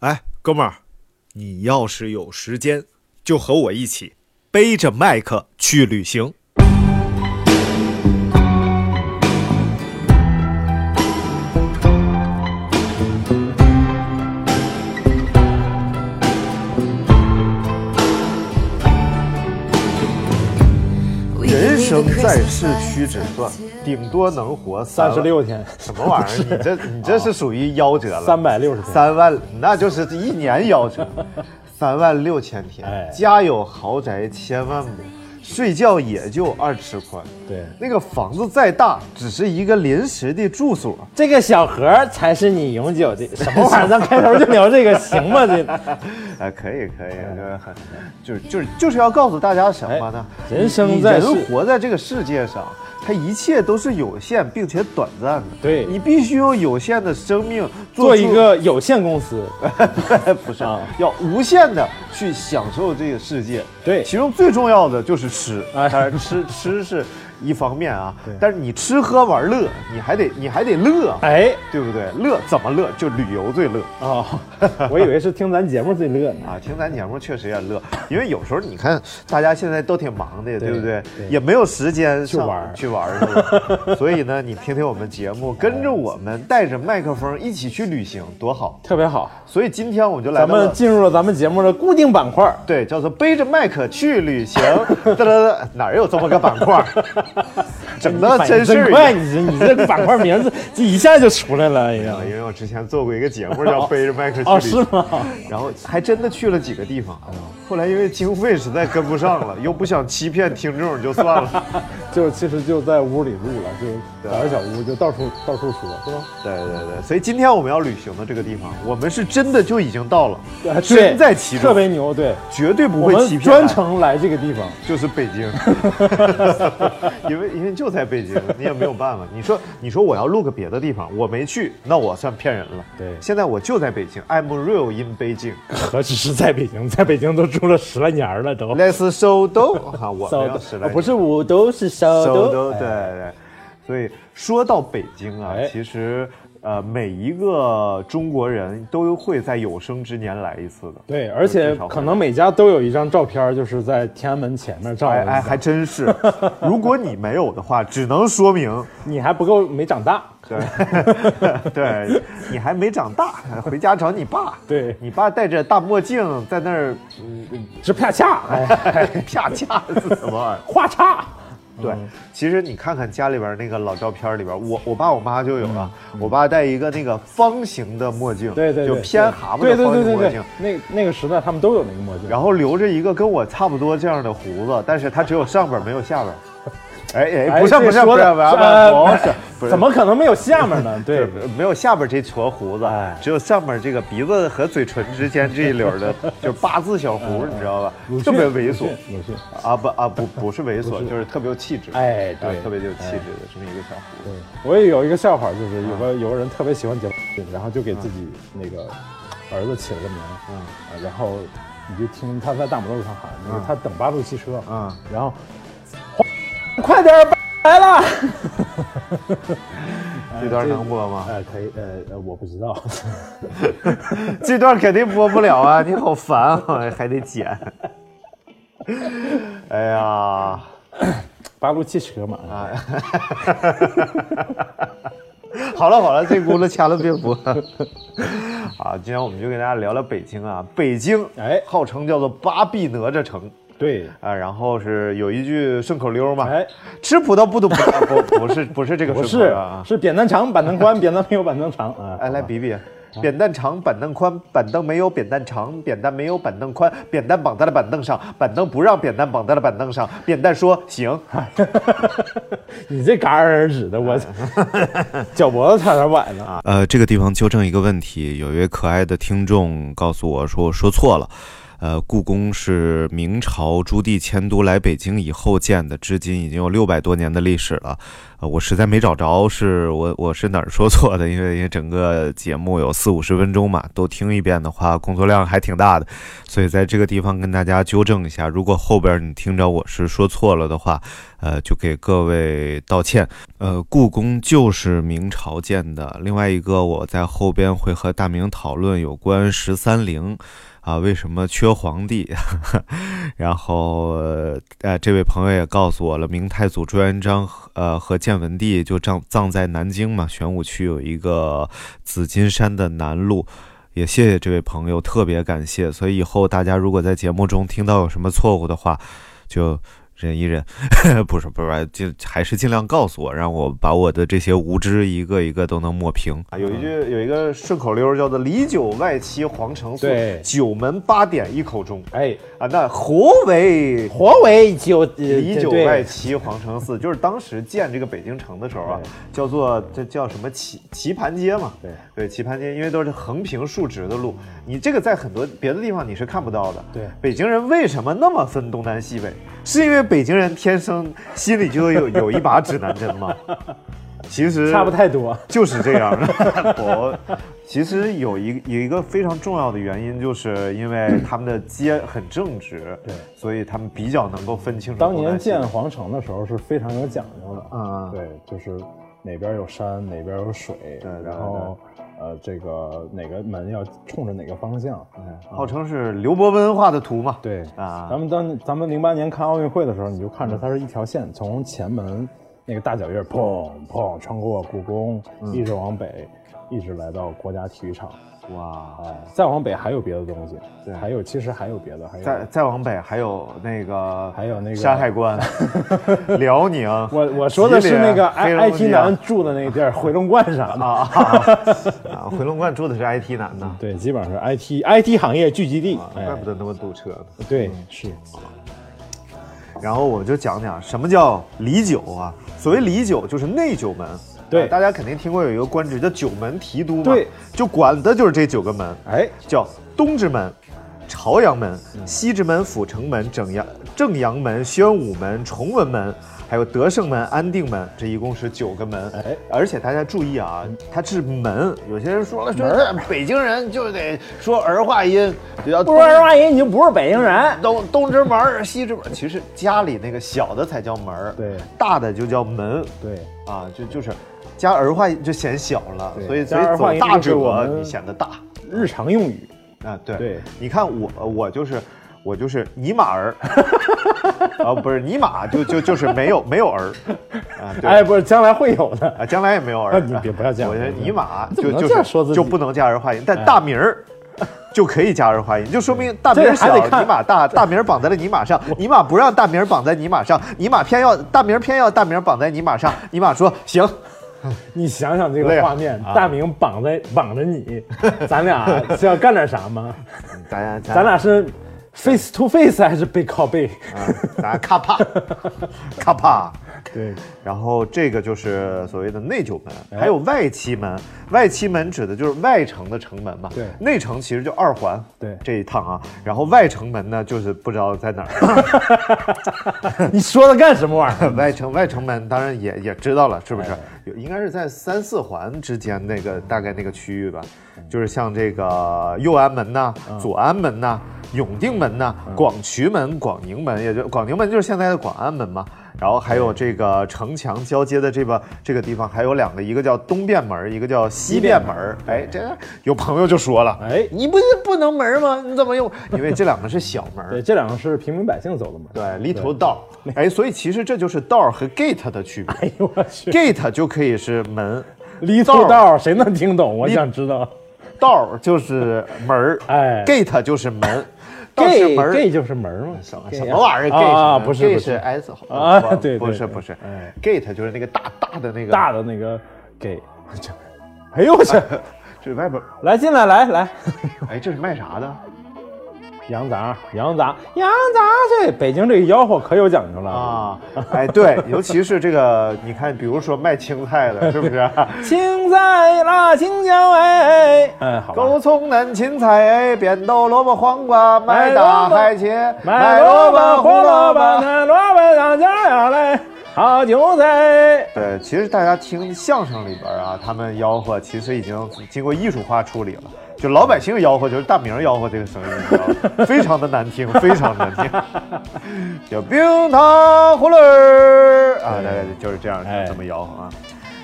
哎，哥们儿，你要是有时间，就和我一起背着麦克去旅行。生在世屈指算，顶多能活三十六天，什么玩意儿？你这你这是属于夭折了，三百六十天，三万，那就是一年夭折，三万六千天。哎家有豪宅千万亩，睡觉也就二尺宽。对，那个房子再大，只是一个临时的住所。这个小盒才是你永久的。什么玩意儿？咱开头就聊这个，行吗？这哎，可以可以，就是很，就是就是就是要告诉大家什么呢？哎人生在人活在这个世界上，它一切都是有限并且短暂的。对你必须用有限的生命做一个有限公司，不是啊要无限的去享受这个世界。对其中最重要的就是吃。哎当然吃吃是一方面啊，但是你吃喝玩乐，你还得你还得乐，哎，对不对？乐怎么乐？就旅游最乐。哦，我以为是听咱节目最乐呢。啊，听咱节目确实也乐，因为有时候你看大家现在都挺忙的，对不对？对也没有时间去玩去玩儿是吧？所以呢，你听听我们节目，跟着我们带着麦克风一起去旅行，多好！特别好，所以今天我们就来咱们进入了咱们节目的固定板块。对，叫做背着麦克去旅行。哒哒哒，哪儿有这么个板块儿？整的真是快，你这你这个板块名字 这一下就出来了，哎呀啊，因为我之前做过一个节目叫《背着麦克去哦，是》，吗？然后还真的去了几个地方。后来因为经费实在跟不上了，又不想欺骗听众，就算了。就其实就在屋里录了，就找个小屋就到处到处说，是吧？对对对，所以今天我们要旅行的这个地方，我们是真的就已经到了，对身在其中，特别牛，对，绝对不会欺骗。专程来这个地方，就是北京，因为因为就在北京，你也没有办法。你说你说我要录个别的地方，我没去，那我算骗人了。对现在我就在北京，I'm real in 北京。何止是在北京，在北京都住了十来年了，都。Let's 收兜哈，我烧 的们要十来哦不是五都是首都，首，都，对哎对。所以说到北京啊哎，其实呃每一个中国人都会在有生之年来一次的。对，而且可能每家都有一张照片，就是在天安门前面照的。哎哎，还真是。如果你没有的话，只能说明 你还不够没长大。对，对你还没长大，回家找你爸。对你爸戴着大墨镜在那儿，嗯，是啪嚓，哎，啪嚓是什么玩意儿？画叉。对，其实你看看家里边那个老照片里边，我我爸我妈就有了。嗯我爸戴一个那个方形的墨镜，对对对，就偏蛤蟆对的方形墨镜。，那那个时代他们都有那个墨镜。然后留着一个跟我差不多这样的胡子，但是他只有上边没有下边。哎哎，哎不是不是不是不是怎么可能没有下面呢？对，没有下边这撮胡子哎，只有上面这个鼻子和嘴唇之间这一绺的，就八字小胡，你知道吧？特别猥琐啊不啊不不是猥琐，就是特别有气质。哎啊对特别有气质的这么一个小胡对子。，我也有一个笑话，就是有个有个人特别喜欢剪发，然后就给自己那个儿子起了个名，嗯啊然后你就听他在大马路上喊，他等八路汽车，嗯，然后快点儿来了，这段能播吗？哎，可以，呃呃，我不知道，这段肯定播不了啊！你好烦啊，还得剪。哎呀，八路汽车嘛，啊，好了好了，这轱辘掐了别播。好，今天我们就跟大家聊聊北京啊。北京，哎号称叫做八臂哪吒城。对，啊，然后是有一句顺口溜嘛，哎，吃葡萄不吐葡萄，不不是不是这个不顺口是溜啊，是扁担长，板凳宽，扁担没有板凳长啊，哎，来比比，扁担长，板凳宽，板凳没有扁担长，扁担没有板凳宽，扁担绑在了板凳上，板凳不让扁担绑在了板凳上，扁担说行，你这戛然而止的，我 脚脖子差点崴了啊。呃，这个地方纠正一个问题，有一位可爱的听众告诉我说我说错了。呃，故宫是明朝朱棣迁都来北京以后建的，至今已经有六百多年的历史了。呃，我实在没找着，是我我是哪儿说错的？因为因为整个节目有四五十分钟嘛，都听一遍的话，工作量还挺大的，所以在这个地方跟大家纠正一下，如果后边你听着我是说错了的话，呃，就给各位道歉。呃，故宫就是明朝建的。另外一个，我在后边会和大明讨论有关十三陵。啊，为什么缺皇帝？然后，呃，这位朋友也告诉我了，明太祖朱元璋，呃，和建文帝就葬葬在南京嘛，玄武区有一个紫金山的南麓。也谢谢这位朋友，特别感谢。所以以后大家如果在节目中听到有什么错误的话，就。忍一忍，不是不是，就还是尽量告诉我，让我把我的这些无知一个一个都能抹平。啊，有一句有一个顺口溜叫做“里九外七皇城四，对九门八点一口钟”。哎啊，那何为何为九里九外七皇城四？就是当时建这个北京城的时候啊，叫做这叫什么棋棋盘街嘛？对对，棋盘街，因为都是横平竖直的路，你这个在很多别的地方你是看不到的。对北京人为什么那么分东南西北？是因为北京人天生心里就有有一把指南针吗？其实差不太多。就是这样的。我其实有一有一个非常重要的原因，就是因为他们的街很正直，对，所以他们比较能够分清楚当年建皇城的时候是非常有讲究的，嗯对，就是哪边有山，哪边有水，然后呃，这个哪个门要冲着哪个方向，号称是刘伯温画的图嘛。对啊咱们当咱们零八年看奥运会的时候，你就看着它是一条线，从前门那个大脚印儿砰砰穿过故宫，嗯一直往北，一直来到国家体育场。哇，哎，再往北还有别的东西，对还有其实还有别的，还有再再往北还有那个还有那个山海关、辽宁。我我说的是那个 I IT 男住的那个地儿，回龙观啥的。啊啊啊！回龙观住的是 IT 男呢，对，基本上是 I T I T 行业聚集地。哎怪不得那么堵车呢。对，是然后我就讲讲什么叫里酒啊。所谓里酒，就是内九门。对啊大家肯定听过有一个官职叫九门提督嘛，对，就管的就是这九个门，哎，叫东直门、朝阳门、西直门、阜成门、正阳正阳门、宣武门、崇文门。还有德胜门、安定门，这一共是九个门。哎而且大家注意啊，它是门。有些人说了，说北京人就得说儿化音，就叫不说儿化音，你就不是北京人。东东直门儿、西直门儿，其实家里那个小的才叫门儿，对大的就叫门对，啊，就就是加儿化音就显小了，所以所以走大者你显得大。日常用语。啊，对对。你看我我就是我就是尼玛儿。啊，不是尼玛就就就是没有没有儿。啊，对。哎，不是，将来会有的。啊，将来也没有儿，啊你别不要这样。我觉得尼玛就就是就不能加儿化音，但大名儿。就可以加儿化音，就说明大名小，还得看。尼玛大，大名儿绑在了尼玛上，尼玛不让大名儿绑在尼玛上，尼玛偏要大名儿偏要大名儿绑在尼玛上，尼玛说行，你想想这个画面，大明绑在绑着你，咱俩是要干点啥吗？咱俩咱俩是 face to face 还是背靠背？啊，咱咔啪咔啪。对，然后这个就是所谓的内九门，哎还有外七门。外七门指的就是外城的城门嘛。对内城其实就二环。对这一趟啊，然后外城门呢，就是不知道在哪儿。你说的干什么玩意儿？外城外城门当然也也知道了，是不是应该是在三四环之间那个大概那个区域吧，就是像这个右安门呐、嗯左安门呐、永定门呐、广渠门、广宁门，也就广宁门就是现在的广安门嘛。然后还有这个城墙交接的这个这个地方还有两个，一个叫东便门，一个叫西便门。哎，这有朋友就说了，哎你不是不能门吗？你怎么用？因为这两个是小门。对，这两个是平民百姓走的门。对，little 道，哎，所以其实这就是道儿和 gate 的区别。哎呦我去 gate 就可以是门，离头道谁能听懂？我想知道。道儿就是门儿，哎，gate 就是门，gay 门儿 gay 就是门嘛，什么什么玩意儿啊？gate 啊，不是 gay 不是 s 啊不对不是不是哎，gate 就是那个大大的那个大的那个 gay。哎呦我去！这外边，来进来，来来，哎，这是卖啥的？羊杂，羊杂，羊杂，这北京这个吆喝可有讲究了啊，哎，对，尤其是这个，你看，比如说卖青菜的，是不是？青菜辣青椒哎，哎，好吧狗葱嫩芹菜，哎，扁豆萝卜黄瓜，买大海茄，卖萝卜、胡萝卜、嫩萝卜、上家呀嘞。好韭菜。对，其实大家听相声里边啊，他们吆喝其实已经经过艺术化处理了。就老百姓吆喝，就是大明吆喝这个声音，你知道吗？非常的难听，非常难听。叫冰糖葫芦儿啊，大概就是这样哎这么吆喝啊。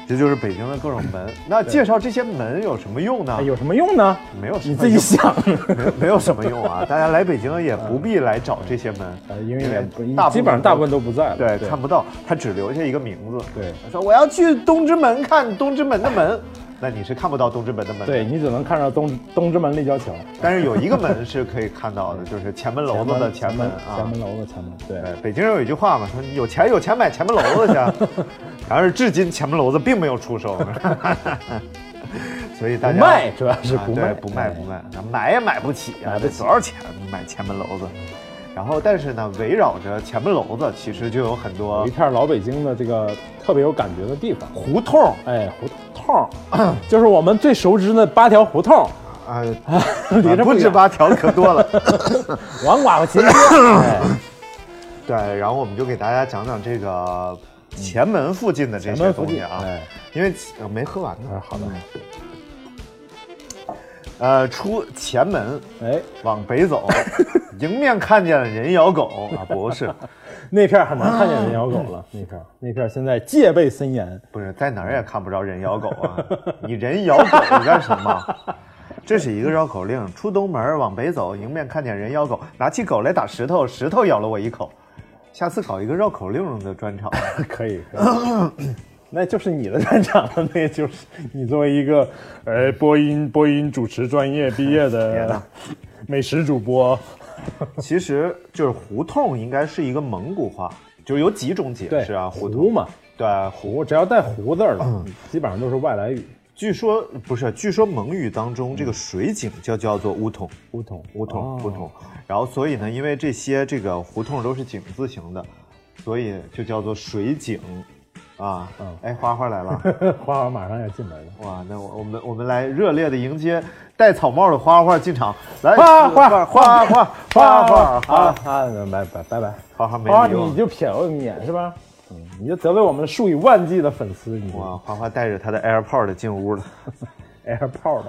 这就是北京的各种门。那介绍这些门有什么用呢哎？有什么用呢？没有什么你自己用想。没 有没有什么用啊！大家来北京也不必来找这些门，呃，因为大基本上大部分都不在了。对看不到，他只留下一个名字。对他说我要去东直门看东直门的门，那你是看不到东直门的门的。对你只能看到东东直门立交桥，但是有一个门是可以看到的，就是前门楼子的前门啊。前门楼子前门。对，对，北京人有一句话嘛，说有钱有钱买前门楼子去，然而至今前门楼子并没有出手，所以大家不卖主要是啊不卖对不卖不卖，买也买不起啊，这多少钱买前门楼子？然后但是呢，围绕着前门楼子，其实就有很多一片老北京的这个特别有感觉的地方。胡同哎，胡同儿，就是我们最熟知的八条胡同，啊，离这不止八条，可多了。王寡妇秦街。哎，对，然后我们就给大家讲讲这个前门附近的这些东西啊，哎，因为呃没喝完呢。哎好的，呃，出前门哎，往北走，迎面看见了人咬狗。啊，不是，那片儿很难看见人咬狗了，那片儿。那片儿现在戒备森严。不是在哪儿也看不着人咬狗啊，你人咬狗干什么？这是一个绕口令，出东门往北走，迎面看见人咬狗，拿起狗来打石头，石头咬了我一口。下次搞一个绕口令的专场，可以，可以那就是你的专场了，那就是你作为一个呃播音播音主持专业毕业的美食主播，其实就是胡同应该是一个蒙古话，就是有几种解释啊，胡胡同嘛，对胡。只要带胡字儿的，基本上都是外来语。据说不是，据说蒙语当中这个水井就叫做乌桶，乌桶，乌桶，乌桶。然后所以呢，因为这些这个胡同都是井字形的，所以就叫做水井，啊，嗯哎，花花来了，花花马上要进门了。哇，那我我们我们来热烈的迎接戴草帽的花花进场，来，花花花花花花花啊花啊！拜拜拜拜。花花没啊，理我你就瞟了一眼是吧？嗯，你就得罪我们数以万计的粉丝，你哇，花花带着他的 AirPod 进屋了。AirPod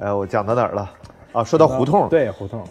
呃，我讲到哪儿了？啊，说到胡同，对胡同，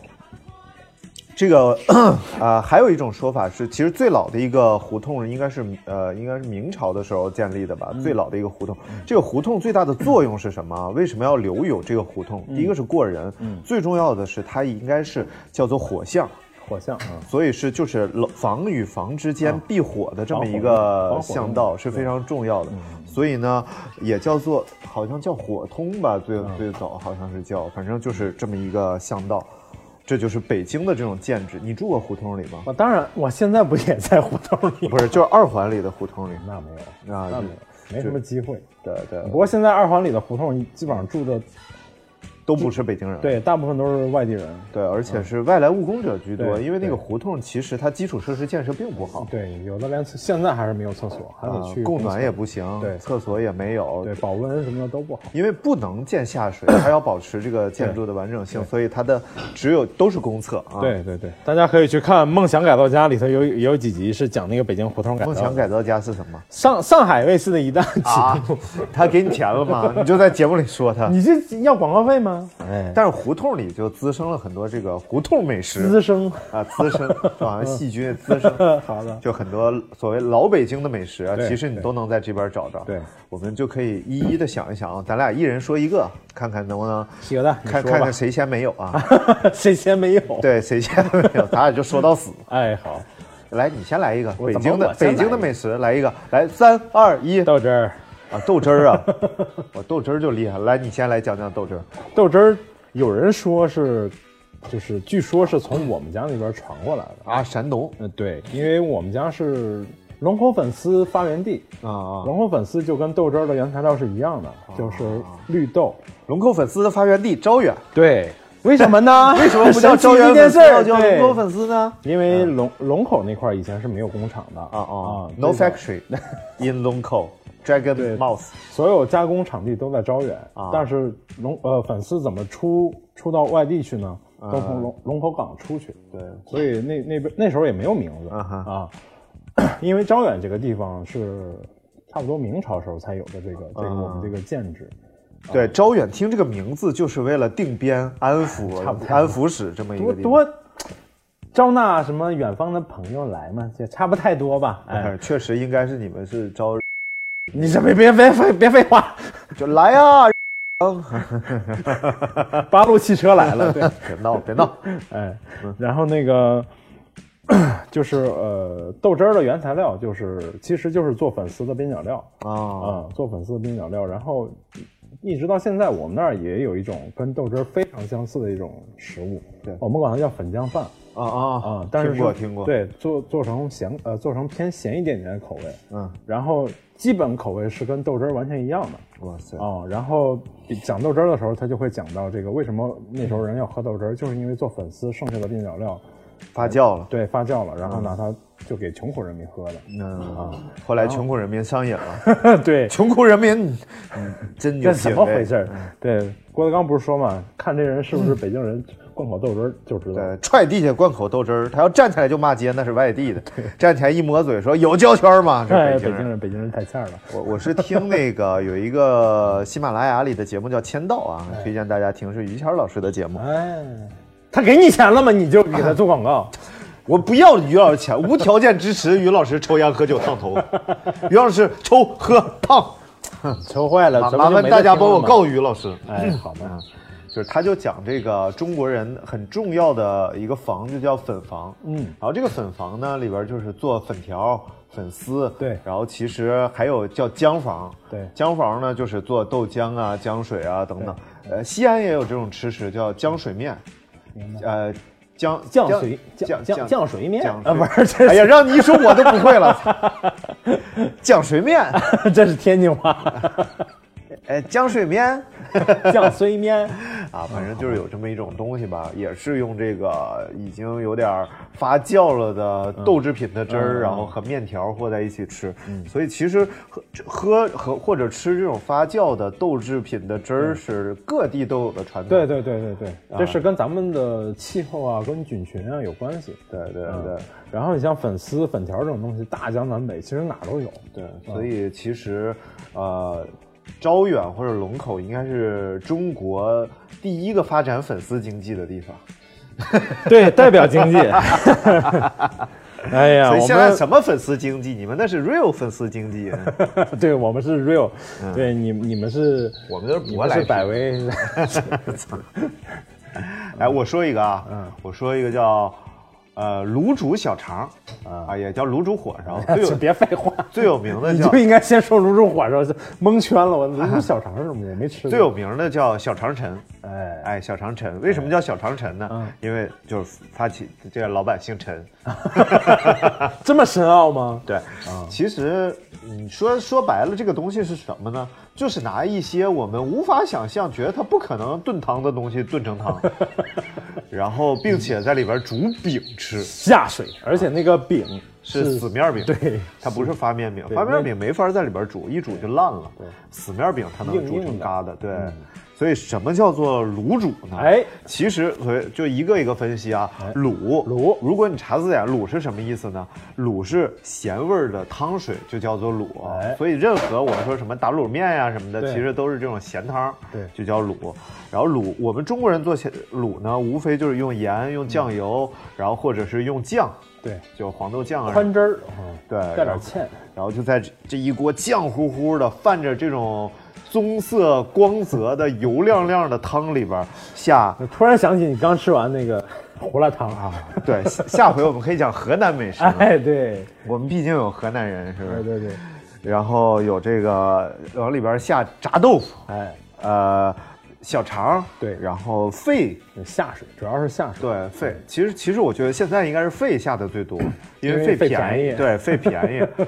这个 啊、还有一种说法是，其实最老的一个胡同应该是呃，应该是明朝的时候建立的吧。最老的一个胡同，这个胡同最大的作用是什么？为什么要留有这个胡同？第一个是过人，最重要的是它应该是叫做火巷。火巷啊，所以是就是楼房与房之间避火的这么一个巷道是非常重要的，所以呢也叫做好像叫火通吧，最最早好像是叫，反正就是这么一个巷道，这就是北京的这种建制。你住过胡同里吗？我当然，我现在不也在胡同里？不是，就是二环里的胡同里。那没有，啊那没有，没什么机会。对对不，过现在二环里的胡同基本上住的，都不是北京人。对，大部分都是外地人。对，而且是外来务工者居多，对因为那个胡同其实它基础设施建设并不好，对，有的连现在还是没有厕所，还得啊去，供暖也不不行，对厕所也没有，对，保温什么的都不好。因为不能建下水，它要保持这个建筑的完整性，所以它的只有都是公厕啊。，对对对，大家可以去看《梦想改造家》里头有有几集是讲那个北京胡同改造。梦想改造家是什么上上海卫视的一档节啊目，？他给你钱了吗？你就在节目里说他。你这要广告费吗？哎，但是胡同里就滋生了很多这个胡同美食滋生。啊，滋生，就好像细菌滋生。好的，就很多所谓老北京的美食啊，其实你都能在这边找着。对，我们就可以一一的想一想啊，咱俩一人说一个，看看能不能喜鹅蛋，你说吧看看看谁先没有啊？谁先没有？，对，谁先没有，咱俩就说到死。哎，好，来，你先来一个北京的北京的美食，来一个，来三二一到这儿，啊，豆汁儿啊，我豆汁儿就厉害，来，你先来讲讲豆汁儿。豆汁儿，有人说是，就是据说是从我们家那边传过来的。啊，山东嗯，对，因为我们家是龙口粉丝发源地，啊啊，龙口粉丝就跟豆汁儿的原材料是一样的，就是绿豆。龙口粉丝的发源地招远，对，为什么呢？为什么不叫招远粉丝要叫龙口粉丝呢？因为龙龙口那块儿以前是没有工厂的啊啊最，No factory in 龙口，Dragon 对 Mouth 所有加工场地都在招远，啊但是龙呃粉丝怎么出出到外地去呢？都从龙龙口港出去，对，所以那那边那时候也没有名字啊哈啊。因为招远这个地方是差不多明朝时候才有的这个这个我们这个建制。对，招远听这个名字就是为了定边安抚安抚使这么一个地方。多招纳什么远方的朋友来嘛，也差不太多吧？确实应该是你们是招，你这别别别废别废话，就来啊！嗯，八路汽车来了，对，别闹别闹，哎，然后那个 就是呃豆汁儿的原材料就是其实就是做粉丝的边角料。啊。啊，做粉丝的边角料，然后一直到现在我们那儿也有一种跟豆汁儿非常相似的一种食物，对我们管它叫粉浆饭。啊啊啊，但是是听过听过，，对，做做成咸呃，做成偏咸一点点的口味，嗯，然后基本口味是跟豆汁儿完全一样的哇塞，啊。然后讲豆汁儿的时候，他就会讲到这个为什么那时候人要喝豆汁儿，就是因为做粉丝剩下的边角料发酵了，对发酵了，然后拿它就给穷苦人民喝的。嗯啊，后来穷苦人民上瘾了，对，穷苦人民，嗯，真有这怎么回事儿？对，郭德纲不是说嘛，看这人是不是北京人，灌口豆汁儿就知道。对，踹地下灌口豆汁儿，他要站起来就骂街，那是外地的；站起来一抹嘴说有胶圈吗？这哎，北京人。北京人，北京人太欠了。我我是听那个有一个喜马拉雅里的节目叫《签到》啊，推荐大家听，是于谦老师的节目。哎，他给你钱了吗？你就给他做广告。我不要于老师钱，无条件支持于老师抽烟喝酒烫头。于老师抽喝烫，抽坏了，麻烦大家帮我告于老师。哎，好的，就是他就讲这个中国人很重要的一个房，就叫粉房。嗯然后这个粉房呢，里边就是做粉条、粉丝。对然后其实还有叫姜房。对姜房呢就是做豆浆啊、浆水啊等等。呃，西安也有这种吃食，叫浆水面。呃，降降水浆酱酱酱水面？酱啊，不是，这哎呀，让你一说我都不会了。降水面，这是天津话，哎，降水面。酱水面。啊，反正就是有这么一种东西吧，也是用这个已经有点儿发酵了的豆制品的汁儿，嗯然后和面条和在一起吃。所以其实喝喝和或者吃这种发酵的豆制品的汁儿是各地都有的传统。对对对对对，这是跟咱们的气候啊、跟菌群啊有关系。对对对嗯然后你像粉丝、粉条这种东西，大江南北其实哪儿都有。对，所以其实呃。招远或者龙口应该是中国第一个发展粉丝经济的地方，对，代表经济。哎呀，我 所以现在们什么粉丝经济？你们那是 real 粉丝经济，对我们是 real，对你你们是，我们都是你们是舶来品百威。哎，我说一个啊，嗯，我说一个叫呃卤煮小肠啊，也叫卤煮火烧，最有别废话，最有名的叫你就应该先说卤煮火烧，蒙圈了。我卤煮小肠是什么？我没吃。最有名的叫小肠陈，哎，哎，小肠陈为什么叫小肠陈呢？嗯因为就是发起这个老板姓陈，这么深奥吗？对，其实你说说白了，这个东西是什么呢？就是拿一些我们无法想象、觉得它不可能炖汤的东西炖成汤，然后并且在里边煮饼吃，下水，而且那个饼是死面饼，对，它不是发面饼，发面饼没法在里边煮，一煮就烂了。对，死面饼它能煮成疙瘩，对。所以什么叫做卤煮呢？哎其实所以就一个一个分析啊。卤卤如果你查字典，卤是什么意思呢？卤是咸味儿的汤水，就叫做卤。哎所以任何我们说什么打卤面呀、什么的，其实都是这种咸汤，对就叫卤。然后卤，我们中国人做咸卤呢，无非就是用盐、用酱油，然后或者是用酱，对就黄豆酱啊，宽汁儿，嗯对带点芡。然后就在这这一锅酱乎乎的、泛着这种棕色光泽的油亮亮的汤里边下，我突然想起你刚吃完那个胡辣汤啊！对，下下回我们可以讲河南美食。了，哎，对，我们毕竟有河南人，是不是？对对对，然后有这个往里边下炸豆腐，哎，呃，小肠，对。然后肺，下水主要是下水。对肺，其实其实我觉得现在应该是肺下的最多，因因为为肺肺便宜。对肺便宜，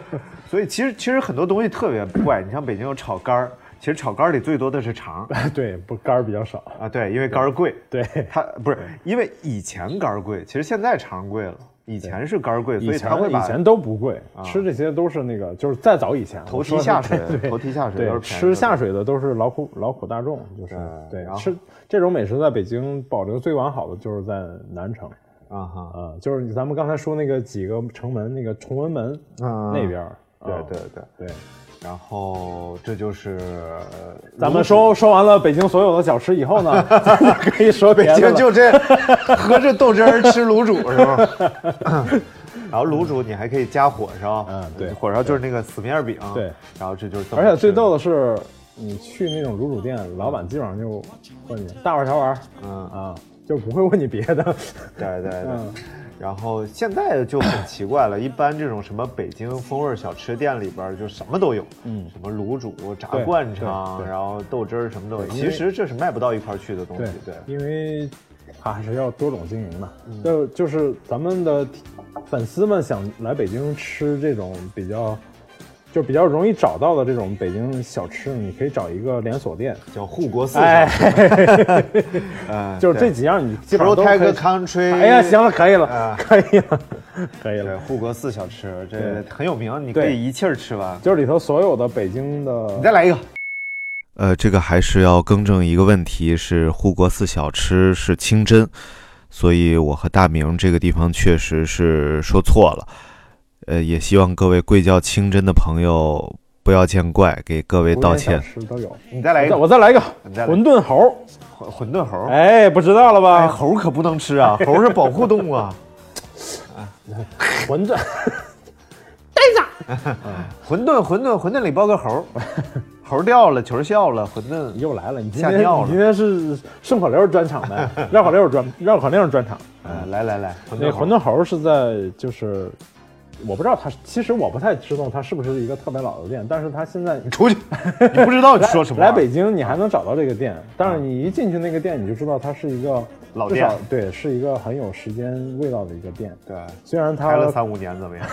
所以其实其实很多东西特别怪，你像北京有炒肝儿，其实炒肝儿里最多的是肠 对，不肝儿比较少。啊，对，因为肝儿贵，对，它不是因为以前肝儿贵，其实现在肠贵了，以前是肝儿贵，所以以他会把前以前都不贵，吃这些都是那个，就是再早以前头蹄下水头蹄下水对，吃下水的都是劳苦劳苦大众，就是对吃这种美食在北京保留最完好的就是在南城，啊哈，啊，就是咱们刚才说那个几个城门，那个崇文门嗯那边对对对，对。然后这就是咱们说说完了北京所有的小吃以后呢，可以说北。京就这，喝着豆汁儿吃卤煮是吧？然后卤煮你还可以加火烧，嗯对火烧就是那个死面饼，对，然后这就是而且最逗的是，你去那种卤煮店，老板基本上就问你大碗小碗儿嗯，啊，就不会问你别的。对对对。嗯然后现在就很奇怪了，一般这种什么北京风味小吃店里边就什么都有，嗯什么卤煮、炸灌肠，然后豆汁儿什么都有。其实这是卖不到一块去的东西，对。因为它还是要多种经营的。嗯就就是咱们的粉丝们想来北京吃这种比较，就比较容易找到的这种北京小吃，你可以找一个连锁店。叫护国寺哎小吃，嗯，就是这几样你基本上都可以。Country，哎呀，行了，可以了，啊可以了，可以，了。护国寺小吃这很有名，你可以一气儿吃完。就是里头所有的北京的，你再来一个，呃，这个还是要更正一个问题，是护国寺小吃是清真，所以我和大明这个地方确实是说错了。呃，也希望各位贵教清真的朋友不要见怪，给各位道歉。吃都有。你再来一个我再来一个馄饨猴，馄馄饨猴。哎，不知道了哎，吧？猴可不能吃啊，猴是保护动物啊。馄饨，馄饨，馄饨，馄饨里包个猴，猴掉了，球笑了，馄饨又来了！你今天吓尿了你今天是顺口溜专场呗？绕口溜专绕口令专场。哎，来来来，馄饨猴那馄饨猴是在就是，我不知道它，其实我不太知道它是不是一个特别老的店，但是它现在你出去，你不知道你说什么话。来北京你还能找到这个店，但是你一进去那个店，你就知道它是一个老店对，是一个很有时间味道的一个店。对，虽然它开了三五年怎么样？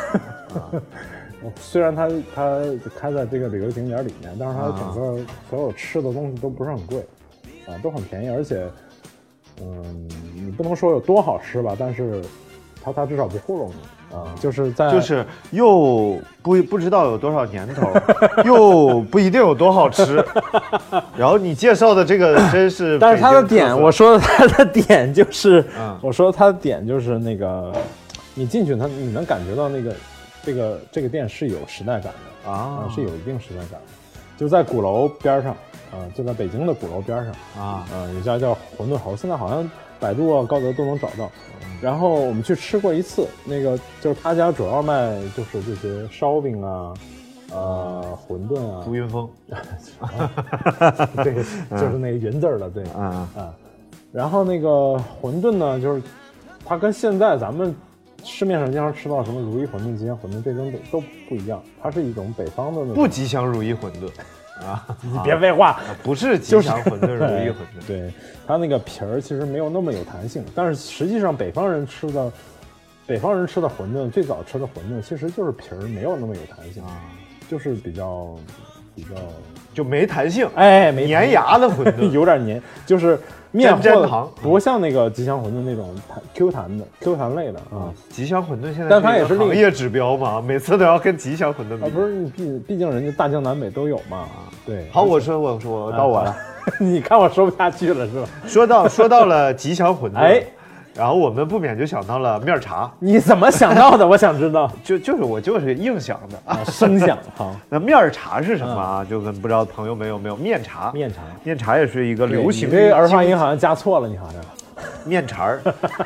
虽然它它开在这个旅游景点里面，但是它啊整个所有吃的东西都不是很贵，啊，都很便宜，而且，嗯，你不能说有多好吃吧，但是它它至少不糊弄你啊，就是在就是又不不知道有多少年头，又不一定有多好吃。然后你介绍的这个 真是但是它的点，我说的它的点就是，嗯我说它的点就是那个，你进去它你能感觉到那个这个这个店是有时代感的啊啊，是有一定时代感的，就在鼓楼边上啊，就在北京的鼓楼边上。啊，啊，有家叫馄饨猴，现在好像百度啊、高德都能找到。然后我们去吃过一次，那个就是他家主要卖就是这些烧饼啊、呃馄饨啊。朱，云峰，对，就是那个云字儿的，对。嗯啊。然后那个馄饨呢，就是它跟现在咱们市面上经常吃到什么如意馄饨、吉祥馄饨，这种都都不一样，它是一种北方的那种。不吉祥如意馄饨啊，你别废话，不是吉就是祥馄饨，如意馄饨。对，它那个皮儿其实没有那么有弹性，但是实际上北方人吃的，北方人吃的馄饨，最早吃的馄饨其实就是皮儿没有那么有弹性，就是比较比较就没弹性，哎没粘牙的馄饨。有点粘，就是面粘粘糖不像那个吉祥馄饨那种弹 Q 弹的 Q 弹类的啊。吉祥馄饨现在，但它也是行业指标嘛，每次都要跟吉祥馄饨啊，比。不是，你毕毕竟人家大江南北都有嘛。对，好，我说我说到我了。你看我说不下去了是吧？说到说到了吉祥馄饨，哎，然后我们不免就想到了面茶，你怎么想到的？我想知道。就就是我就是硬想的啊。啊，声响 好，那面茶是什么啊？就跟不知道朋友们有没有面茶？面茶。面茶也是一个流行你这个儿化音好像加错了，你好像面茶儿，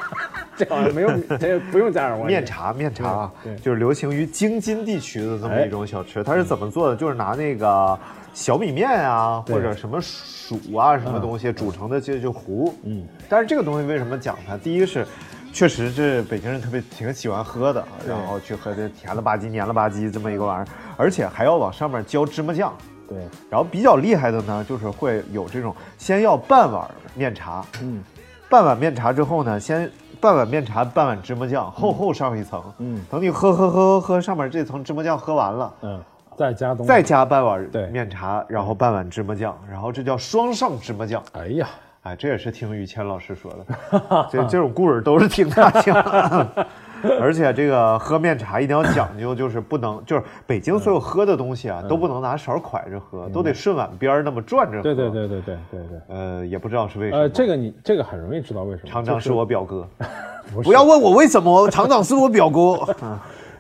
这好像没有，这不用加儿化。面茶面茶啊对对就是流行于京津地区的这么哎一种小吃。它是怎么做的？就是拿那个小米面啊，或者什么薯啊什么东西煮成的，就就糊。嗯，但是这个东西为什么讲它？第一是。确实，是北京人特别挺喜欢喝的，然后去喝这甜了吧唧、黏了吧唧这么一个玩意儿，而且还要往上面浇芝麻酱。对，然后比较厉害的呢，就是会有这种先要半碗面茶，嗯半碗面茶之后呢，先半碗面茶，半碗芝麻酱，厚厚上一层。嗯等你喝喝喝喝喝，上面这层芝麻酱喝完了，嗯，再加东西，再加半碗对面茶，然后半碗芝麻酱，然后这叫双上芝麻酱。哎呀，哎，这也是听于谦老师说的，这这种故事都是听他讲的。而且这个喝面茶一定要讲究，就是不能，就是北京所有喝的东西啊，都不能拿勺蒯着喝，都得顺碗边儿那么转着喝。对对。对对对对对。呃，也不知道是为什么。呃，这个你这个很容易知道为什么，厂长是我表哥。不要问我为什么，厂长是我表哥。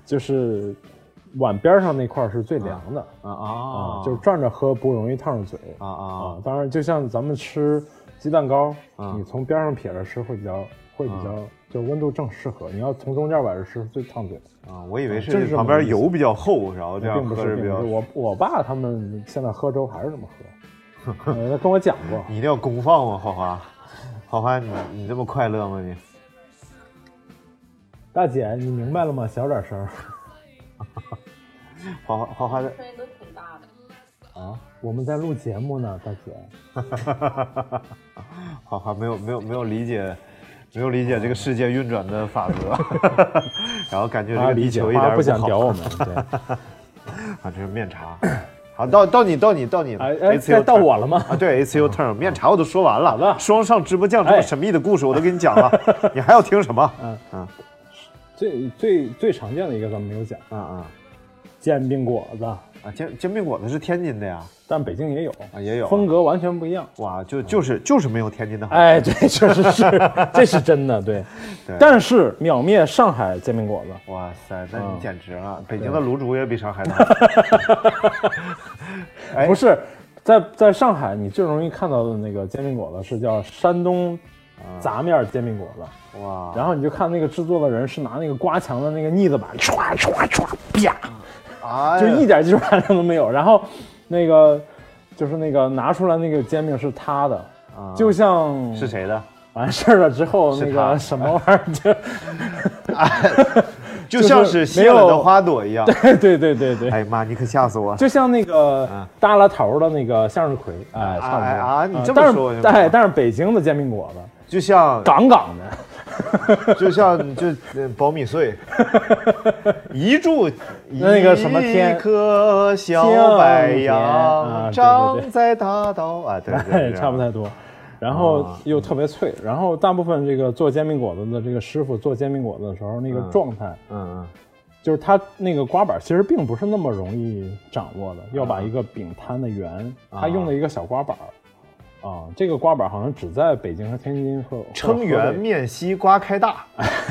就是碗边上那块是最凉的啊啊啊，就是站着喝不容易烫着嘴啊啊啊。当然，就像咱们吃鸡蛋糕，啊你从边上撇着吃会比较会比较，就温度正适合。你要从中间崴着吃最烫嘴。啊！我以为真是是旁边油比较厚，然后这样喝着比较。我我爸他们现在喝粥还是这么喝，呃他跟我讲过。你一定要公放吗，花花？花花，你你这么快乐吗？你大姐，你明白了吗？小点声儿 花花花花的声音都挺大的。啊！我们在录节目呢，大姐。花花没有没有没有理解，没有理解这个世界运转的法则，然后感觉这个啊，理解，地球一点花不想屌我们。对，啊，这是面茶。好，到到你到你到你了，哎哎该到我了吗？啊，对，It's your turn。面茶我都说完了，好的双上直播酱这么哎神秘的故事我都给你讲了，你还要听什么？嗯嗯最最最常见的一个咱们没有讲，嗯嗯煎饼果子，啊，煎煎饼果子是天津的呀，但北京也有，啊也有啊风格完全不一样。哇，就就是就是没有天津的好。哎，对，确实是，这是真的，对。对但是秒灭上海煎饼果子，哇塞，那你嗯简直了！北京的卤煮也比上海大。哎不是在在上海，你最容易看到的那个煎饼果子是叫山东杂面煎饼果子。哇，然后你就看那个制作的人是拿那个刮墙的那个腻子板，歘歘歘，啪，哎就一点技术含量都没有。然后那个就是那个拿出来那个煎饼是他的，啊就像是谁的？完事儿了之后那个什么玩意儿就，就像是谢了的花朵一样。对对对对对，哎呀妈，你可吓死我！就像那个耷拉头的那个向日葵，哎，差不多哎啊你这么说哎，但是北京的煎饼果子就像杠杠的，就像就呃苞米穗，一柱那个什么天？一棵小白杨长在大道。啊，对对差不太多。然后啊又特别脆，然后大部分这个做煎饼果子的这个师傅做煎饼果子的时候，那个状态嗯嗯就是他那个刮板其实并不是那么容易掌握的，要把一个饼摊的圆，他用了一个小刮板儿啊，这个刮板好像只在北京和天津和称和圆面稀瓜开大，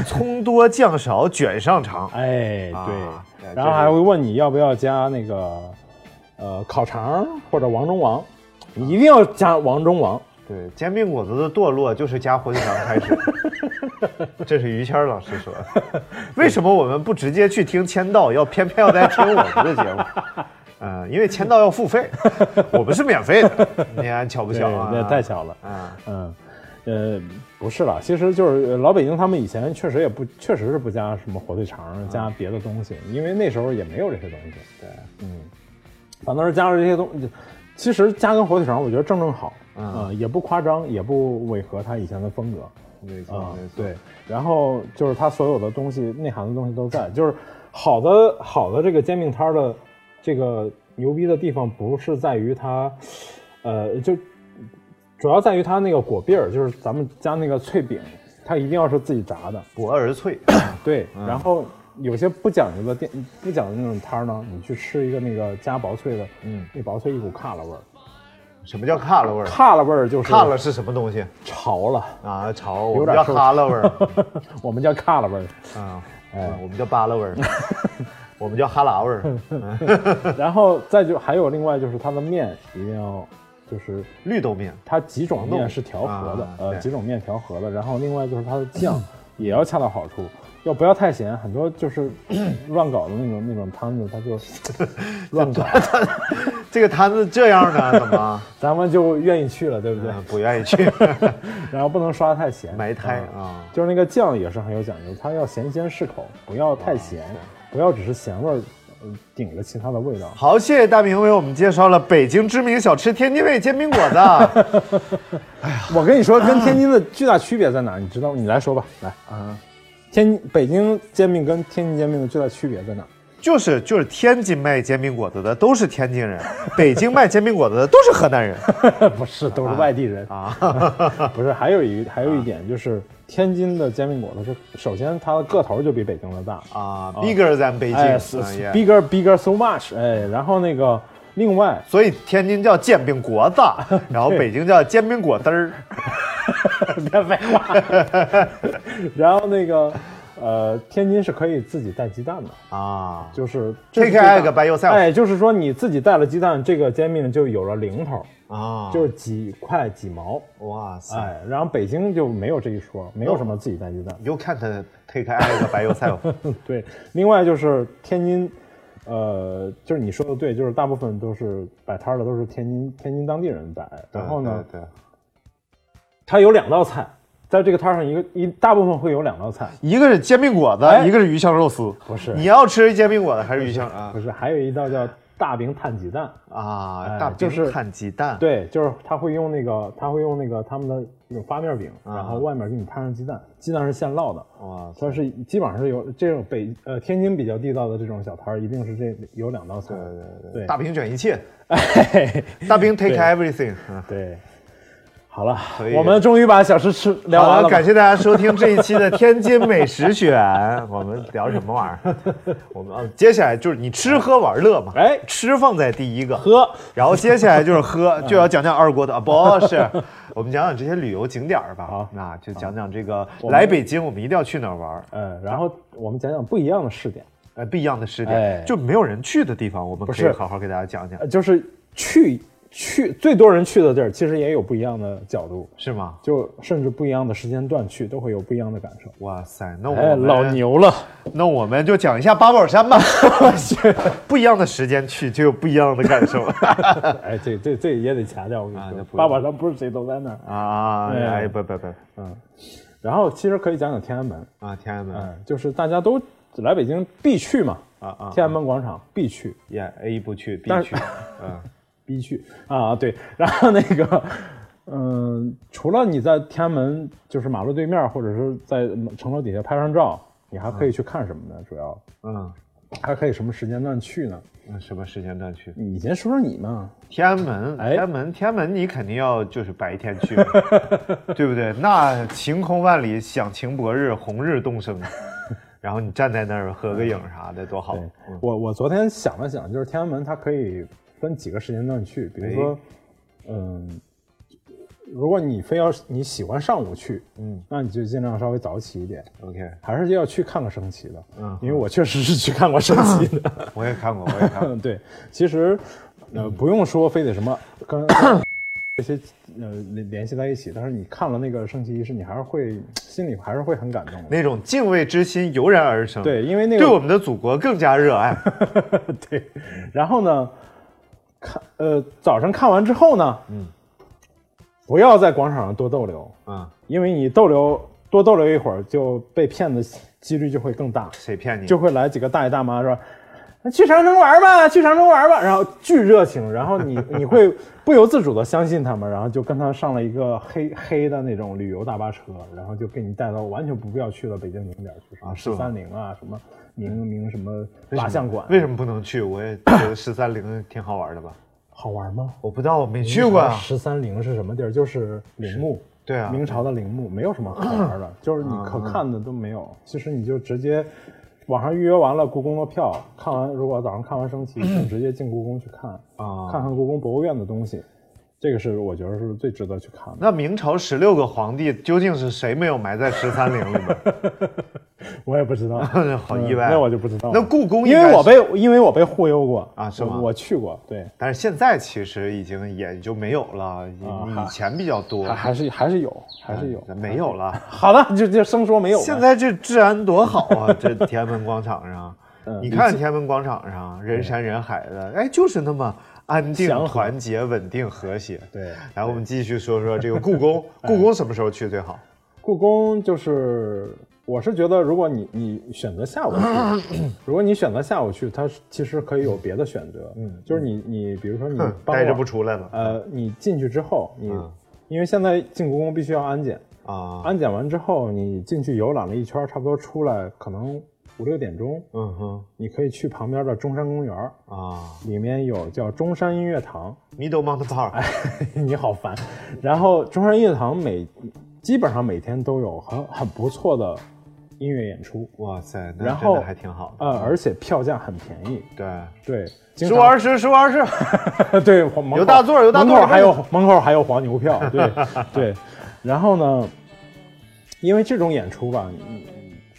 葱多酱少卷上肠。哎，对然后还会问你要不要加那个呃烤肠或者王中王，你一定要加王中王。对，煎饼果子的堕落就是加火腿肠开始。这是于谦老师说的。为什么我们不直接去听签到，要偏偏要来听我们的节目？嗯，因为签到要付费，我们是免费的。你看巧不巧啊？那太巧了。啊！嗯，呃，不是了，其实就是呃老北京他们以前确实也不，确实是不加什么火腿肠，加别的东西，因为那时候也没有这些东西。对，嗯，反倒是加了这些东西，其实加根火腿肠，我觉得正正好，啊、也不夸张，也不违和他以前的风格。没错啊、没错。对，然后就是他所有的东西内涵的东西都在，就是好的好的这个煎饼摊的这个牛逼的地方，不是在于它，呃，就主要在于它那个果篦儿，就是咱们家那个脆饼，它一定要是自己炸的，薄而脆。对，然后。有些不讲究的店，不讲究那种摊儿呢，你去吃一个那个加薄脆的，嗯，那薄脆一股卡了味儿，什么叫卡了味儿？卡了味儿就是卡了是什么东西潮了，啊？潮，我们叫有点受哈了味儿。我们叫卡了味儿。啊，哎我们叫巴拉味儿，我们叫哈喇味儿。然后再就还有另外就是它的面一定要就是绿豆面，它几种面是调和的啊，呃，对几种面调和的。然后另外就是它的酱也要恰到好处，要不要太咸。很多就是 乱搞的那种那种摊子，它就 乱搞，这个摊子这样的，怎么？咱们就愿意去了，对不对？嗯不愿意去，然后不能刷得太咸，埋汰啊啊。就是那个酱也是很有讲究，它要咸鲜适口，不要太咸，不要只是咸味儿呃顶着其他的味道。好，谢谢大明为我们介绍了北京知名小吃天津卫煎饼果子。哎 呀我跟你说，跟天津的巨大区别在哪儿？你知道吗？你来说吧，来啊。天北京煎饼跟天津煎饼的最大区别在哪儿？就是就是天津卖煎饼果子的都是天津人，北京卖煎饼果子的都是河南人 不是，都是外地人。啊。不是，还有一还有一点就是，天津的煎饼果子是首先它的个头就比北京的大，啊，bigger than 北京，bigger bigger so much，哎，然后那个另外所以天津叫煎饼果子，然后北京叫煎饼果子儿。别废话。然后那个呃，天津是可以自己带鸡蛋的，啊，就是这 Take egg 大 by yourself 哎，就是说你自己带了鸡蛋，这个煎饼就有了零头，啊，就是几块几毛。哇塞。哎，然后北京就没有这一说，没有什么自己带鸡蛋。，You can't take egg by yourself 对，另外就是天津，呃，就是你说的对，就是大部分都是摆摊的都是天津天津当地人摆，然后呢，对，对。它有两道菜，在这个摊上一个一大部分会有两道菜，一个是煎饼果子，哎一个是鱼香肉丝。不是你要吃煎饼果子还是鱼香啊不？是，还有一道叫大饼摊鸡蛋，啊，哎大就是饼摊鸡蛋。对，就是他会用那个他会用那个他们的那种发面饼，啊然后外面给你摊上鸡蛋，鸡蛋是现烙的。哇塞，它是基本上是有这种北呃天津比较地道的这种小摊儿，一定是这有两道菜。对对对大饼卷一切，哎，大饼 take everything。嗯对，好了，我们终于把小吃吃聊完了。感谢大家收听这一期的天津美食选。我们聊什么玩意儿？我们啊，接下来就是你吃喝玩乐嘛。哎吃放在第一个，喝，然后接下来就是喝，就要讲讲二锅头啊，不是，我们讲讲这些旅游景点儿吧。好那就讲讲这个来北京，我们一定要去哪儿玩儿？嗯，然后我们讲讲不一样的试点，呃，不一样的试哎点，就没有人去的地方，我们可以好好给大家讲讲呃，就是去去最多人去的地儿，其实也有不一样的角度，是吗？就甚至不一样的时间段去，都会有不一样的感受。哇塞，那我老，牛了，那我们就讲一下八宝山吧。不一样的时间去，就有不一样的感受。哎，这这这也得强调，我跟你说，啊八宝山不是谁都在那儿。啊！哎。哎，不不不，嗯，然后其实可以讲讲天安门，啊，天安门。嗯，就是大家都来北京必去嘛，啊啊，天安门广场必去，也 A 不去，B 去，嗯，必去啊，对。然后那个，嗯，除了你在天安门就是马路对面，或者是在城楼底下拍张照，你还可以去看什么呢？主要嗯还可以什么时间段去呢？嗯，什么时间段去？你先说说你嘛。天安门，哎天安门，天安门，你肯定要就是白天去，对不对？那晴空万里，响晴博日，红日东升，然后你站在那儿合个影啥的，多好。嗯我，我昨天想了想，就是天安门它可以分几个时间段去，比如说，嗯，如果你非要你喜欢上午去，嗯那你就尽量稍微早起一点，，OK，还是要去看看升旗的。嗯因为我确实是去看过升旗的。我也看过，我也看 对，其实呃不用说非得什么跟 这些呃联联系在一起，但是你看了那个升旗仪式，你还是会心里还是会很感动的。那种敬畏之心油然而生，对，因为那个对我们的祖国更加热爱。对，然后呢，看呃早上看完之后呢，嗯，不要在广场上多逗留，啊，因为你逗留多逗留一会儿，就被骗的几率就会更大，谁骗你？就会来几个大爷大妈说。去长城玩吧，去长城玩吧，然后巨热情，然后你 你会不由自主的相信他们，然后就跟他上了一个黑黑的那种旅游大巴车，然后就给你带到完全不必要去的北京景点去，啊十三陵啊，什么明明什么蜡像馆，为什么不能去？我也觉得十三陵挺好玩的吧。好玩吗？我不知道，我没去过啊。十三陵是什么地儿？就是陵墓，对啊，明朝的陵墓，没有什么好玩的，就是你可看的都没有。其实你就直接网上预约完了故宫的票，看完如果早上看完升旗，就直接进故宫去看，啊。看看故宫博物院的东西，这个是我觉得是最值得去看的。那明朝十六个皇帝究竟是谁没有埋在十三陵里面？我也不知道，好意外。嗯那我就不知道了。那故宫因为我被因为我被忽悠过啊是吗我我去过，对，但是现在其实已经也就没有了，以前比较多，还还是还是有，还是有，没有了。好的，就就生说没有吧。现在这治安多好啊！这天安门广场上，嗯你看天安门广场上人山人海的，哎，就是那么安定、团结、稳定、和谐。对，然后，我们继续说说这个故宫。故宫什么时候去最好？故宫就是，我是觉得，如果你你选择下午去，如果你选择下午去，它其实可以有别的选择，嗯，就是你你比如说你待着不出来了呃，你进去之后，你、嗯因为现在进故宫必须要安检，啊！安检完之后，你进去游览了一圈，差不多出来可能五六点钟，嗯哼你可以去旁边的中山公园，啊里面有叫中山音乐堂，，Middle Mount Park 你好烦。然后中山音乐堂每基本上每天都有很很不错的音乐演出，哇塞，那然后真的还挺好的。呃，而且票价很便宜。对，对，经十五二十，十五二十。对，有大座有大座门口还有门口还有黄牛票，对对。然后呢，因为这种演出吧，嗯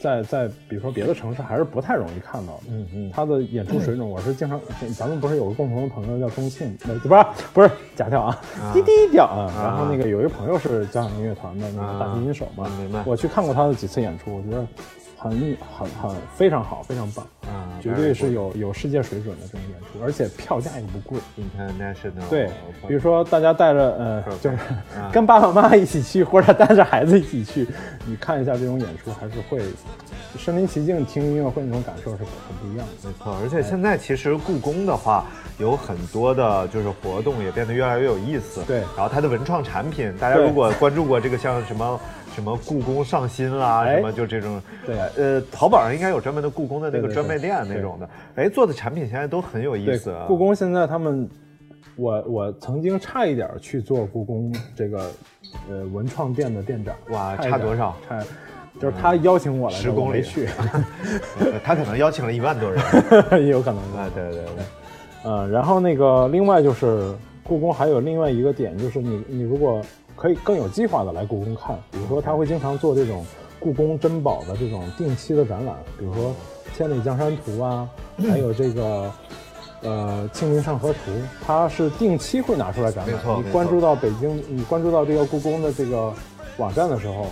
在在比如说别的城市还是不太容易看到的。嗯嗯，他的演出水准，我是经常，咱们不是有个共同的朋友叫钟庆，呃，不是不是假跳啊，滴滴跳啊。然后那个有一个朋友是交响音乐团的那个大提琴手嘛啊，明白我去看过他的几次演出，我觉得很很很非常好，非常棒，啊绝对是有有世界水准的这种演出，而且票价也不贵。international 对，比如说大家带着呃，就是啊 跟爸爸妈妈一起去，或者带着孩子一起去，你看一下这种演出，还是会身临其境听音乐会那种感受是很不一样的。没错，而且现在其实故宫的话，有很多的就是活动也变得越来越有意思。对然后它的文创产品，大家如果关注过这个像什么什么故宫上新啦，哎什么就这种，对呃，淘宝上应该有专门的故宫的那个专卖店那种的，哎，做的产品现在都很有意思。，啊故宫现在他们，我我曾经差一点去做故宫这个呃文创店的店长。哇差差多少？差，就是他邀请我来10的，我公里没去，呃 他可能邀请了一万多人。也有可能。啊，对对对，嗯，然后那个另外就是故宫还有另外一个点，就是你你如果可以更有计划的来故宫看，比如说他会经常做这种故宫珍宝的这种定期的展览，比如说《千里江山图》啊，还有这个。呃，《清明上河图》，它是定期会拿出来展览。你关注到北京，你关注到这个故宫的这个网站的时候，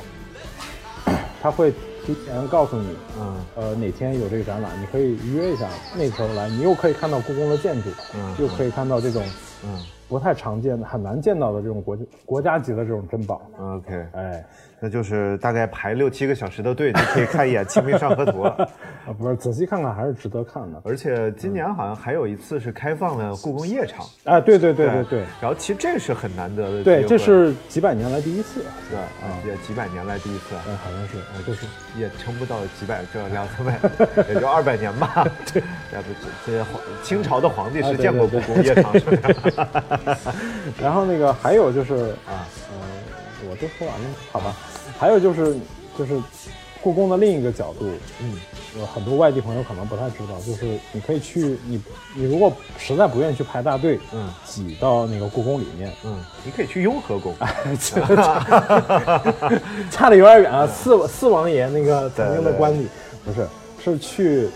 他会提前告诉你，嗯呃，哪天有这个展览，你可以预约一下，那时候来，你又可以看到故宫的建筑，嗯又可以看到这种嗯不太常见的、很难见到的这种国国家级的这种珍宝。，OK，哎，那就是大概排六七个小时的队就可以看一眼《清明上河图》了。啊，不是，仔细看看还是值得看的。而且今年好像还有一次是开放了故宫夜场。哎，对对对对对然后其实这是很难得的对，这是几百年来第一次，对啊，也几百年来第一次，嗯，好像是，呃就是也撑不到几百，这两三百，也就二百年吧。对，要不这这皇清朝的皇帝是见过故宫夜场？然后那个还有就是，啊，呃，我都说完了，好吧。还有就是就是故宫的另一个角度，嗯，有，很多外地朋友可能不太知道，就是你可以去，你你如果实在不愿意去排大队，嗯挤到那个故宫里面，嗯，你可以去雍和宫，差的有点远啊。四四王爷那个曾经的官邸，不是，是去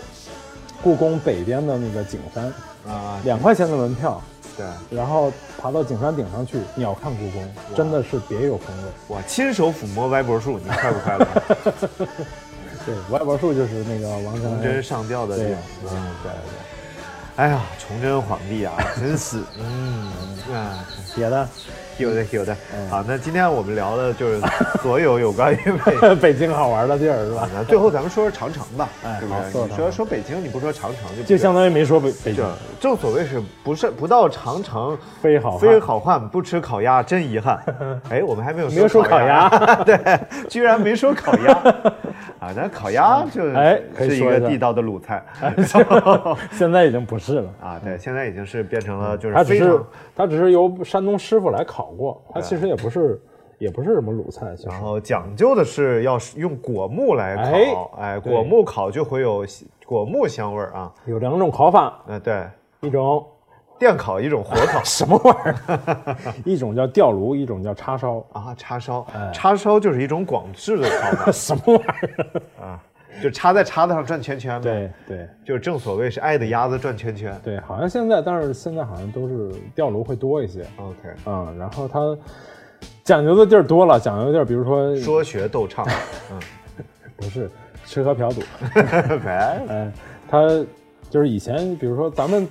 故宫北边的那个景山，啊，两块钱的门票，对，然后爬到景山顶上去鸟瞰故宫，真的是别有风味。我亲手抚摸歪脖树，你快不快乐？对，歪脖树就是那个王承崇祯。上吊的地对方，嗯，对对。哎呀，崇祯皇帝啊，真是，嗯啊，别的，有的有的。嗯好，那今天我们聊的就是所有有关于北 北京好玩的地儿是吧？那最后咱们说说长城吧，哎你说说北京，你不说长城就就相当于没说北北京就正所谓是不是不到长城非好非好汉，不吃烤鸭真遗憾。哎，我们还没有没有说烤鸭对，居然没说烤鸭啊！咱烤鸭就哎是一个地道的鲁菜现在已经不是了。啊。对，现在已经是变成了就是它只是。它只是由山东师傅来烤过，它其实也不是也不是什么鲁菜，然后讲究的是要用果木来烤，哎，对果木烤就会有果木香味儿啊。有两种烤法，呃，对，一种电烤一种火烤 什么玩意儿？一种叫吊炉，一种叫叉烧。啊，叉烧，哎叉烧就是一种广式的烤法 什么玩意儿？啊，就插在叉子上转圈圈呗。对对。就正所谓是爱的鸭子转圈圈。对，好像现在，但是现在好像都是吊炉会多一些，OK，嗯，然后它讲究的地儿多了，讲究的地儿，比如说说学逗唱，嗯，不是吃喝嫖赌，哎，嗯，它就是以前，比如说咱们，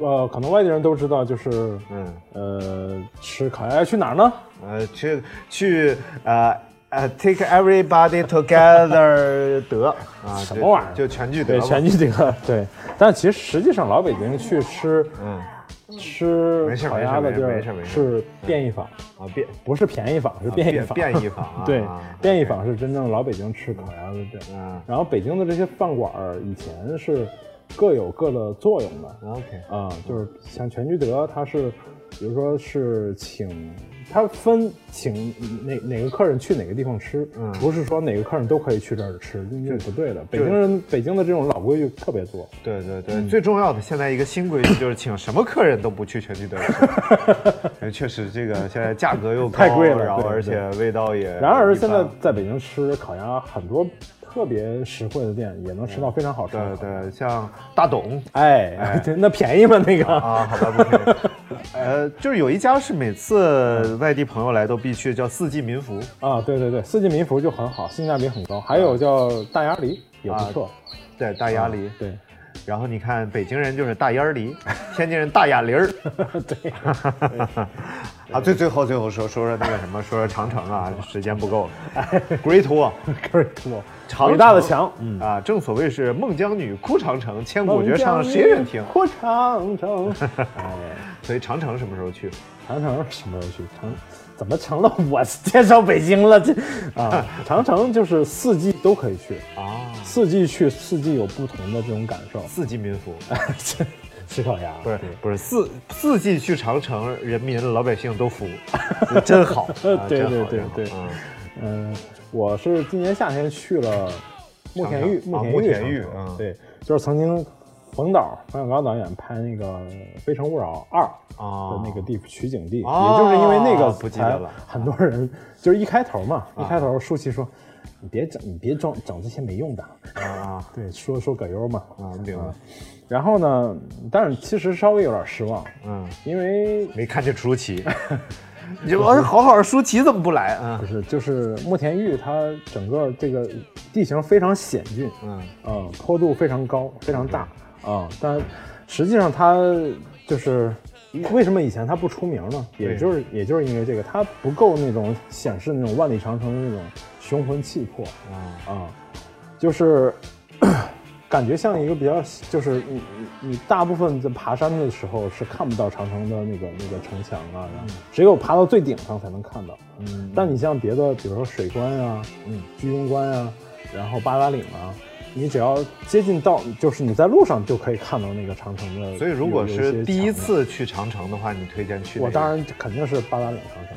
呃，可能外地人都知道，就是嗯，呃，吃烤鸭去哪儿呢？呃，去去呃呃，take everybody together 德啊，什么玩意儿就全聚德对，全聚德，对。但其实实际上老北京去吃嗯吃烤鸭的地儿是便宜坊，啊便不是便宜坊，是便宜坊。便宜坊啊，对啊，便宜坊是真正老北京吃烤鸭的地儿。嗯然后北京的这些饭馆儿以前是各有各的作用的，OK，啊，就是像全聚德，它是比如说是请它分请哪哪个客人去哪个地方吃，嗯不是说哪个客人都可以去这儿吃，这是不对的。北京人北京的这种老规矩特别多。对对对，嗯最重要的现在一个新规矩就是，请什么客人都不去全聚德吃。因 为确实这个现在价格又高，太贵了然后而且味道也。然而现在在北京吃烤鸭，很多特别实惠的店也能吃到非常好吃的。对对，像大董哎，那便宜吗？那个啊，好吧，不便宜。呃，就是有一家是每次外地朋友来都必去，叫四季民福。啊，对对对，四季民福就很好，性价比很高。还有叫大鸭梨也不错，对，大鸭梨。对然后你看，北京人就是大烟儿梨，天津人大哑梨儿。对，啊，最最后最后说说说那个什么，说说长城啊，时间不够了。Great Wall，Great Wall，长伟大的墙，嗯。啊，正所谓是孟姜女哭长城，千古绝唱谁人听？哭长城，哎，所以长城什么时候去？长城什么时候去？长怎么成了我介绍北京了？这啊，长城就是四季都可以去，啊，四季去，四季有不同的这种感受。四季民福吃吃烤鸭不是不是四四季去长城，人民老百姓都服，真好，啊对对对对嗯嗯，我是今年夏天去了慕田峪，啊慕慕田峪长城峪嗯对，就是曾经冯导冯小刚导演拍那个《非诚勿扰二》啊的那个地取景地，哦也就是因为那个才不记得了很多人就是一开头嘛，一开头舒淇说。你别整，你别装整这些没用的。啊啊对，说说葛优嘛。啊，明白，然后呢，但是其实稍微有点失望，嗯，因为没看见舒淇，你要是好好的舒淇怎么不来啊不？是就是慕田峪，它整个这个地形非常险峻，嗯嗯，坡度非常高，非常大啊、但实际上它就是为什么以前它不出名呢？也就是也就是因为这个，它不够那种显示那种万里长城的那种雄浑气魄啊啊、就是 感觉像一个比较，就是你你你大部分在爬山的时候是看不到长城的那个那个城墙啊，然后只有爬到最顶上才能看到。嗯。但你像别的，比如说水关啊，嗯，居庸关啊，然后八达岭啊，你只要接近到，就是你在路上就可以看到那个长城的。所以如果是第一次去长城的话，你推荐去？我当然肯定是八达岭长城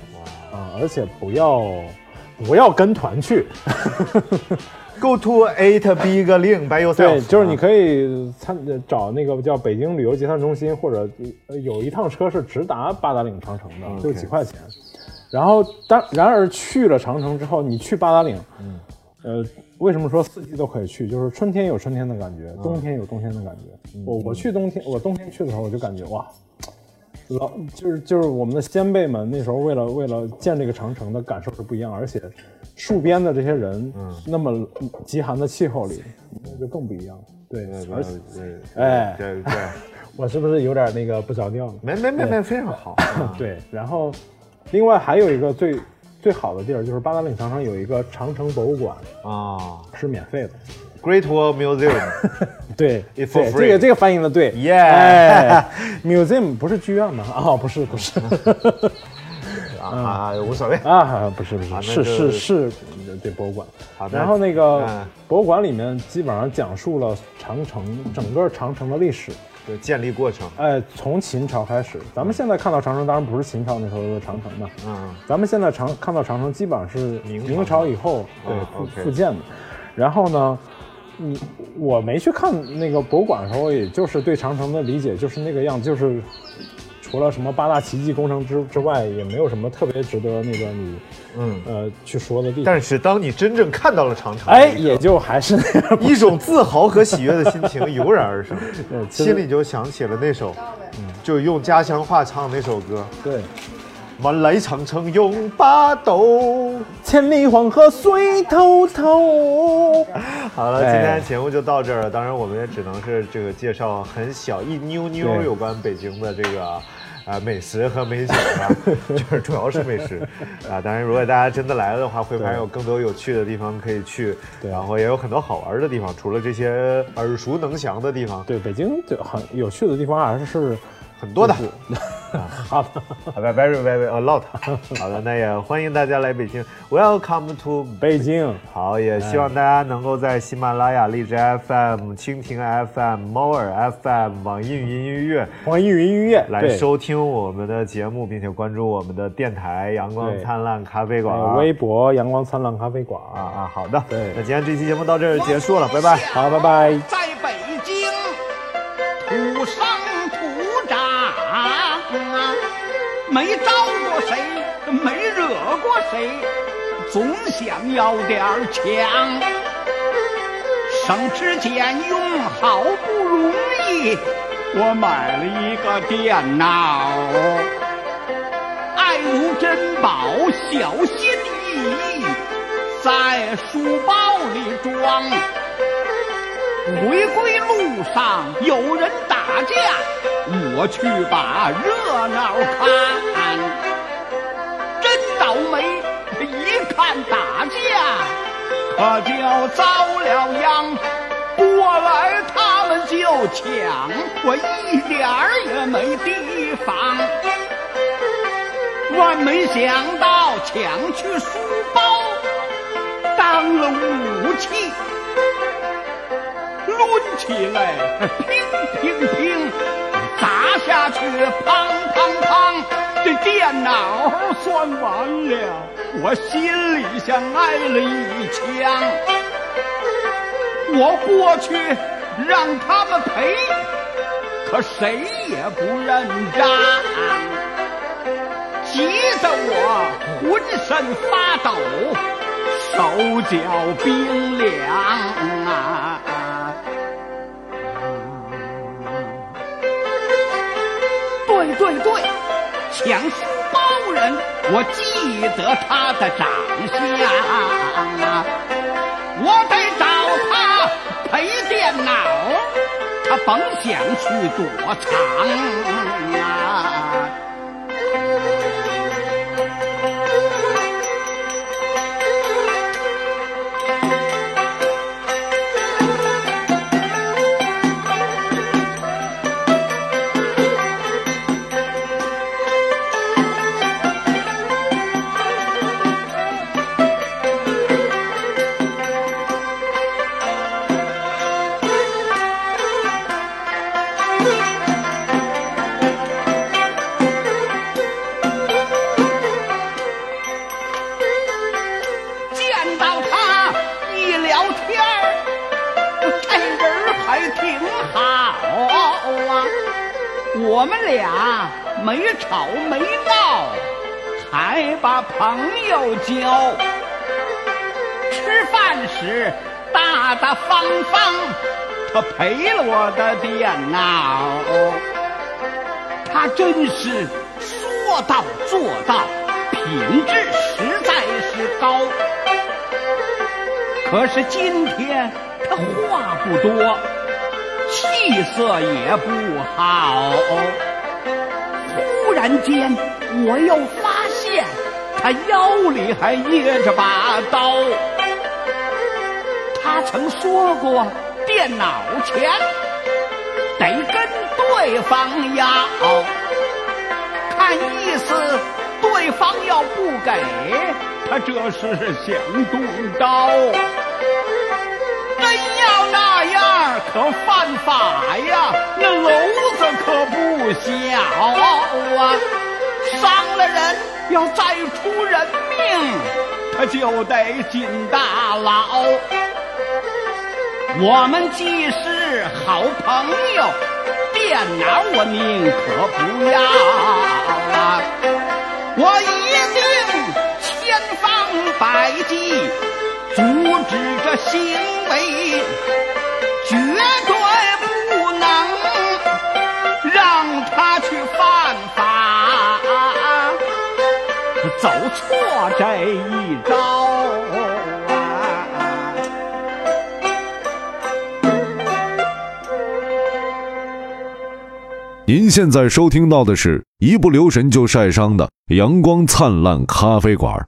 啊、而且不要不要跟团去，Go to eight big link by yourself。对，就是你可以参找那个叫北京旅游集散中心，或者呃有一趟车是直达八达岭长城的就几块钱。然后当然而去了长城之后，你去八达岭，嗯呃，为什么说四季都可以去？就是春天有春天的感觉，冬天有冬天的感觉。我我去冬天，我冬天去的时候，我就感觉哇，老就是就是我们的先辈们那时候为了为了建这个长城的感受是不一样，而且戍边的这些人，嗯那么极寒的气候里，那就更不一样。了，对而且对，哎对对，我是不是有点那个不着调了？没没没没，非常好。啊对，然后另外还有一个最最好的地儿，就是八达岭长城有一个长城博物馆，啊是免费的。，Great Wall Museum。对对这个这个翻译的对 Yeah 哎，museum 不是剧院吗？啊，不是不是啊 啊，无所谓。啊，不是不是，啊是是是对博物馆。好的然后那个嗯博物馆里面基本上讲述了长城整个长城的历史，对建立过程。哎，从秦朝开始。咱们现在看到长城，当然不是秦朝那时候的长城嘛，嗯咱们现在长看到长城基本上是明朝以后对啊复复建的。然后呢，你我没去看那个博物馆的时候，也就是对长城的理解就是那个样子，就是除了什么八大奇迹工程之之外，也没有什么特别值得那个你嗯。呃去说的地方。但是当你真正看到了长城，哎，也就还是那样。一种自豪和喜悦的心情油然而生，心里就想起了那首，就用家乡话唱那首歌对，《万里长城永不倒》。千里黄河水滔滔。好了，哎今天的节目就到这儿了。当然，我们也只能是这个介绍很小一妞妞有关北京的这个。啊，美食和美景啊，就是主要是美食啊。当然，如果大家真的来了的话，会发现有更多有趣的地方可以去，对然后也有很多好玩的地方。除了这些耳熟能详的地方，对，北京就很有趣的地方还是很多的。好的，好的，very very a lot。好的，那也欢迎大家来北京，Welcome to 北京。好，也希望大家能够在喜马拉雅、荔枝 FM、蜻蜓 FM、猫耳 FM、网易云音乐、网易云音乐来收听我们的节目，并且关注我们的电台“阳光灿烂咖啡馆”、微博“阳光灿烂咖啡馆”啊啊，好的，对，那今天这期节目到这儿结束了，拜拜，好，拜拜。在北京土生谁，总想要点强。省吃俭用好不容易，我买了一个电脑，爱如珍宝，小心翼翼，在书包里装。回归路上有人打架，我去把热闹看。打架，可就遭了殃。过来他们就抢，我一点儿也没提防。万没想到抢去书包，当了武器。抡起来，乒乒乒，砸下去，砰砰砰，这电脑算完了，我心里像挨了一枪。我过去让他们赔，可谁也不认账，急得我浑身发抖，手脚冰凉啊！对对对，抢书人，我记得他的长相啊，我得找他赔电脑，他甭想去躲藏啊！没吵没闹，还把朋友交。吃饭时大大方方，他赔了我的电脑。他真是说到做到，品质实在是高。可是今天他话不多，气色也不好。忽然间，我又发现他腰里还掖着把刀。他曾说过，电脑钱得跟对方要，看意思对方要不给，他这是想动刀。真要那样，可犯法呀！那篓子可不小啊，伤了人要再出人命，他就得进大牢。我们既是好朋友，电脑我宁可不要啊！我一定千方百计阻止这行为，绝对不能让他去犯法，走错这一招啊！您现在收听到的是一不留神就晒伤的阳光灿烂咖啡馆。